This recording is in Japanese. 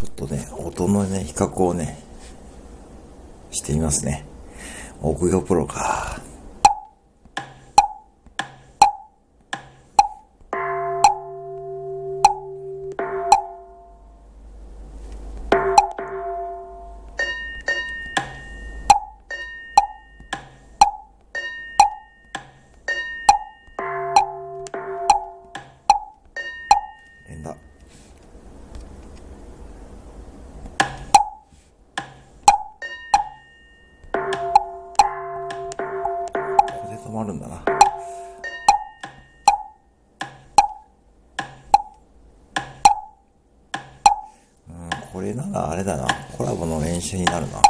ちょっとね、音のね、比較をね、してみますね。奥行プロか。連打。止まるんだな。うん、これならあれだな。コラボの練習になるな。